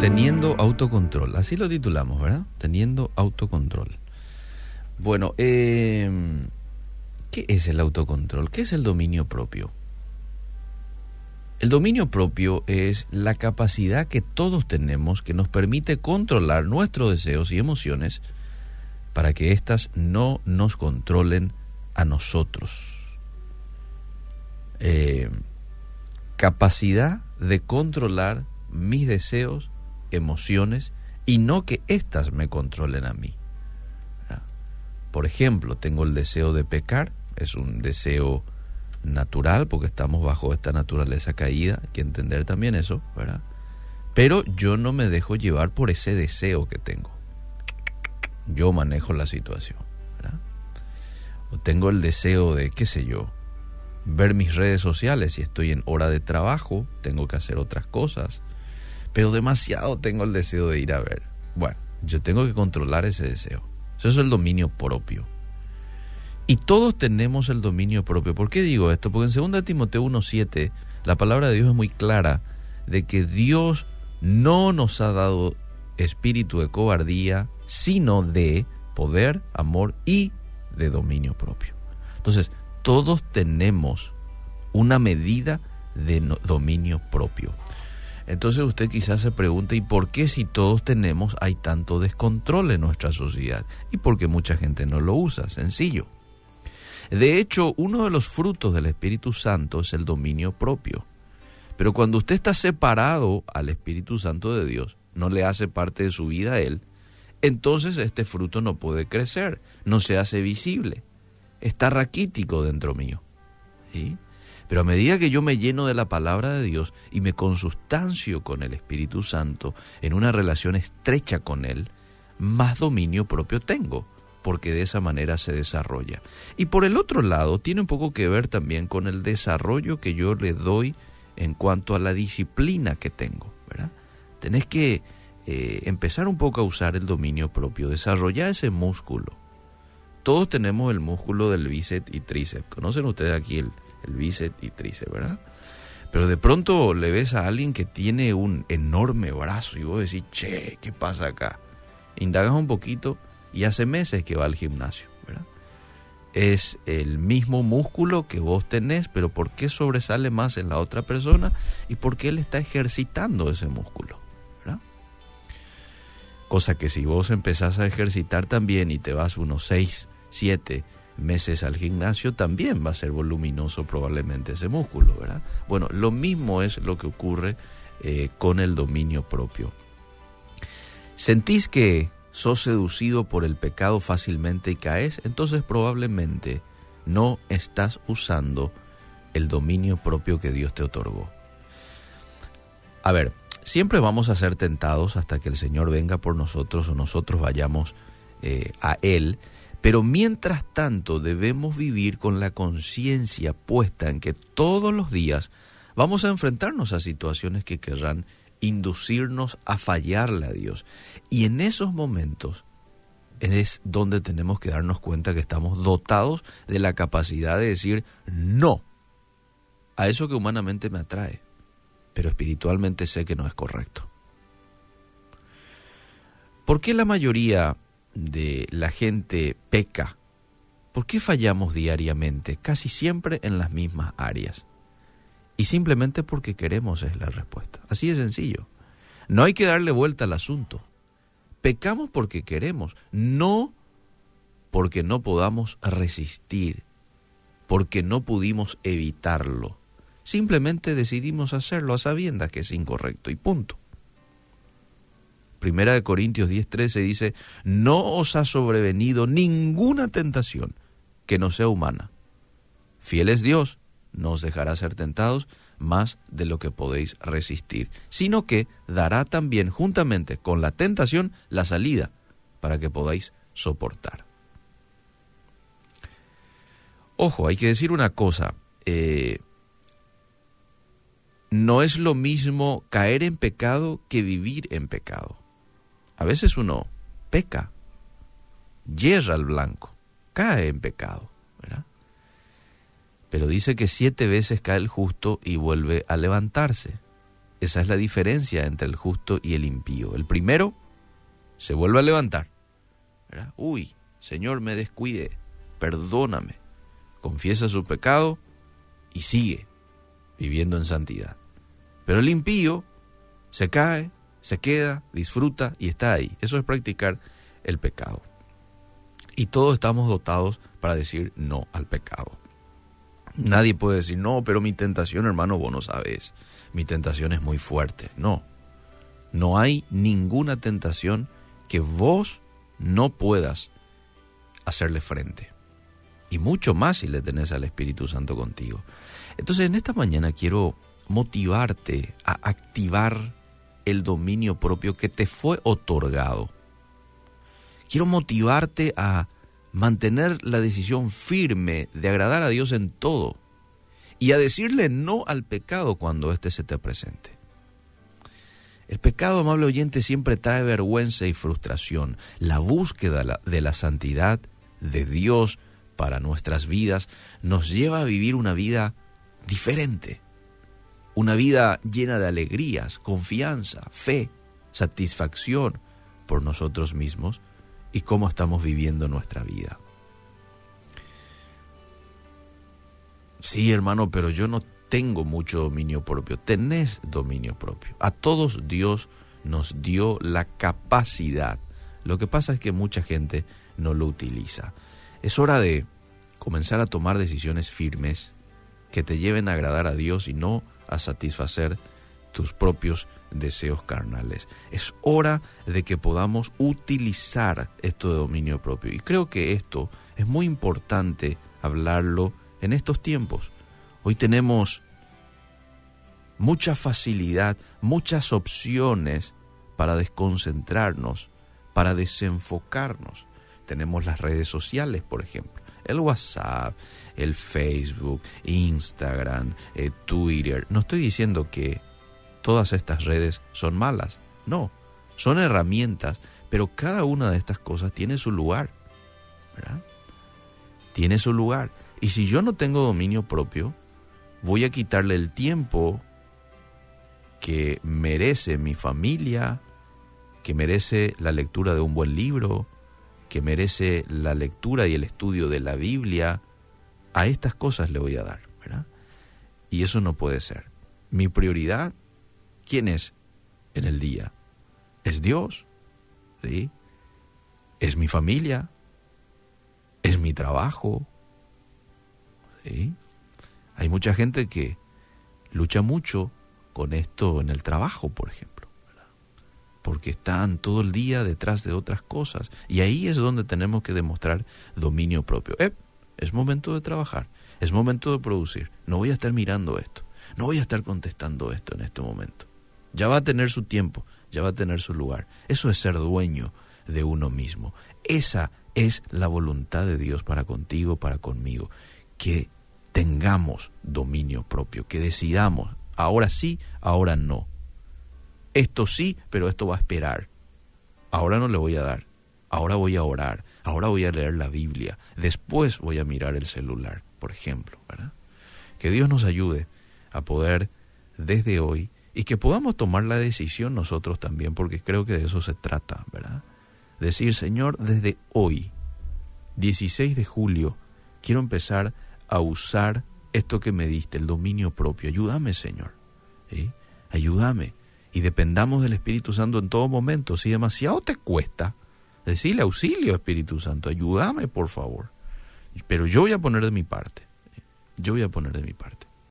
Teniendo autocontrol, así lo titulamos, ¿verdad? Teniendo autocontrol. Bueno, eh, ¿qué es el autocontrol? ¿Qué es el dominio propio? El dominio propio es la capacidad que todos tenemos que nos permite controlar nuestros deseos y emociones para que éstas no nos controlen a nosotros. Eh, capacidad de controlar mis deseos, emociones y no que éstas me controlen a mí. Por ejemplo, tengo el deseo de pecar, es un deseo natural porque estamos bajo esta naturaleza caída, hay que entender también eso, ¿verdad? Pero yo no me dejo llevar por ese deseo que tengo. Yo manejo la situación. O tengo el deseo de, qué sé yo, ver mis redes sociales, si estoy en hora de trabajo, tengo que hacer otras cosas, pero demasiado tengo el deseo de ir a ver. Bueno, yo tengo que controlar ese deseo. Eso es el dominio propio. Y todos tenemos el dominio propio. ¿Por qué digo esto? Porque en 2 Timoteo 1.7 la palabra de Dios es muy clara de que Dios no nos ha dado espíritu de cobardía, sino de poder, amor y de dominio propio. Entonces, todos tenemos una medida de dominio propio. Entonces usted quizás se pregunte, ¿y por qué si todos tenemos hay tanto descontrol en nuestra sociedad? Y porque mucha gente no lo usa, sencillo. De hecho, uno de los frutos del Espíritu Santo es el dominio propio. Pero cuando usted está separado al Espíritu Santo de Dios, no le hace parte de su vida a Él, entonces este fruto no puede crecer, no se hace visible está raquítico dentro mío. Pero a medida que yo me lleno de la palabra de Dios y me consustancio con el Espíritu Santo en una relación estrecha con Él, más dominio propio tengo, porque de esa manera se desarrolla. Y por el otro lado, tiene un poco que ver también con el desarrollo que yo le doy en cuanto a la disciplina que tengo. Tenés que eh, empezar un poco a usar el dominio propio, desarrollar ese músculo todos tenemos el músculo del bíceps y tríceps. Conocen ustedes aquí el, el bíceps y tríceps, ¿verdad? Pero de pronto le ves a alguien que tiene un enorme brazo y vos decís, che, ¿qué pasa acá? Indagas un poquito y hace meses que va al gimnasio, ¿verdad? Es el mismo músculo que vos tenés, pero ¿por qué sobresale más en la otra persona? Y por qué él está ejercitando ese músculo. Cosa que si vos empezás a ejercitar también y te vas unos seis siete meses al gimnasio, también va a ser voluminoso probablemente ese músculo, ¿verdad? Bueno, lo mismo es lo que ocurre eh, con el dominio propio. ¿Sentís que sos seducido por el pecado fácilmente y caes? Entonces probablemente no estás usando el dominio propio que Dios te otorgó. A ver, siempre vamos a ser tentados hasta que el Señor venga por nosotros o nosotros vayamos eh, a Él pero mientras tanto debemos vivir con la conciencia puesta en que todos los días vamos a enfrentarnos a situaciones que querrán inducirnos a fallarle a Dios. Y en esos momentos es donde tenemos que darnos cuenta que estamos dotados de la capacidad de decir no a eso que humanamente me atrae, pero espiritualmente sé que no es correcto. ¿Por qué la mayoría de la gente peca. ¿Por qué fallamos diariamente? Casi siempre en las mismas áreas. Y simplemente porque queremos es la respuesta. Así de sencillo. No hay que darle vuelta al asunto. Pecamos porque queremos, no porque no podamos resistir, porque no pudimos evitarlo. Simplemente decidimos hacerlo a sabiendas que es incorrecto y punto. Primera de Corintios 10:13 dice, no os ha sobrevenido ninguna tentación que no sea humana. Fiel es Dios, no os dejará ser tentados más de lo que podéis resistir, sino que dará también juntamente con la tentación la salida para que podáis soportar. Ojo, hay que decir una cosa, eh, no es lo mismo caer en pecado que vivir en pecado. A veces uno peca, yerra al blanco, cae en pecado, ¿verdad? Pero dice que siete veces cae el justo y vuelve a levantarse. esa es la diferencia entre el justo y el impío. El primero se vuelve a levantar. Uy, Señor, me descuide, perdóname. Confiesa su pecado y sigue viviendo en santidad. Pero el impío se cae, se queda, disfruta y está ahí. Eso es practicar el pecado. Y todos estamos dotados para decir no al pecado. Nadie puede decir, no, pero mi tentación, hermano, vos no sabes. Mi tentación es muy fuerte. No, no hay ninguna tentación que vos no puedas hacerle frente. Y mucho más si le tenés al Espíritu Santo contigo. Entonces en esta mañana quiero motivarte a activar el dominio propio que te fue otorgado. Quiero motivarte a mantener la decisión firme de agradar a Dios en todo y a decirle no al pecado cuando éste se te presente. El pecado, amable oyente, siempre trae vergüenza y frustración. La búsqueda de la santidad de Dios para nuestras vidas nos lleva a vivir una vida diferente, una vida llena de alegrías, confianza, fe, satisfacción por nosotros mismos y cómo estamos viviendo nuestra vida. Sí, hermano, pero yo no tengo mucho dominio propio. Tenés dominio propio. A todos Dios nos dio la capacidad. Lo que pasa es que mucha gente no lo utiliza. Es hora de comenzar a tomar decisiones firmes que te lleven a agradar a Dios y no a satisfacer tus propios deseos carnales. Es hora de que podamos utilizar esto de dominio propio. Y creo que esto es muy importante hablarlo en estos tiempos. Hoy tenemos mucha facilidad, muchas opciones para desconcentrarnos, para desenfocarnos. Tenemos las redes sociales, por ejemplo, el WhatsApp, el Facebook, Instagram, eh, Twitter. No estoy diciendo que todas estas redes son malas. No, son herramientas, pero cada una de estas cosas tiene su lugar. ¿verdad? Tiene su lugar. Y si yo no tengo dominio propio, voy a quitarle el tiempo que merece mi familia, que merece la lectura de un buen libro, que merece la lectura y el estudio de la Biblia. A estas cosas le voy a dar. Y eso no puede ser. Mi prioridad ¿Quién es en el día? Es Dios, ¿sí? Es mi familia, es mi trabajo, ¿sí? Hay mucha gente que lucha mucho con esto en el trabajo, por ejemplo, porque están todo el día detrás de otras cosas. Y ahí es donde tenemos que demostrar dominio propio. Eh, es momento de trabajar, es momento de producir. No voy a estar mirando esto, no voy a estar contestando esto en este momento. Ya va a tener su tiempo, ya va a tener su lugar. Eso es ser dueño de uno mismo. Esa es la voluntad de Dios para contigo, para conmigo. Que tengamos dominio propio, que decidamos, ahora sí, ahora no. Esto sí, pero esto va a esperar. Ahora no le voy a dar. Ahora voy a orar. Ahora voy a leer la Biblia. Después voy a mirar el celular, por ejemplo. Que Dios nos ayude a poder desde hoy y que podamos tomar la decisión nosotros también, porque creo que de eso se trata, ¿verdad? Decir, Señor, desde hoy, 16 de julio, quiero empezar a usar esto que me diste, el dominio propio. Ayúdame, Señor. Ayúdame. Y dependamos del Espíritu Santo en todo momento. Si demasiado te cuesta, decirle auxilio, Espíritu Santo, ayúdame, por favor. Pero yo voy a poner de mi parte. Yo voy a poner de mi parte.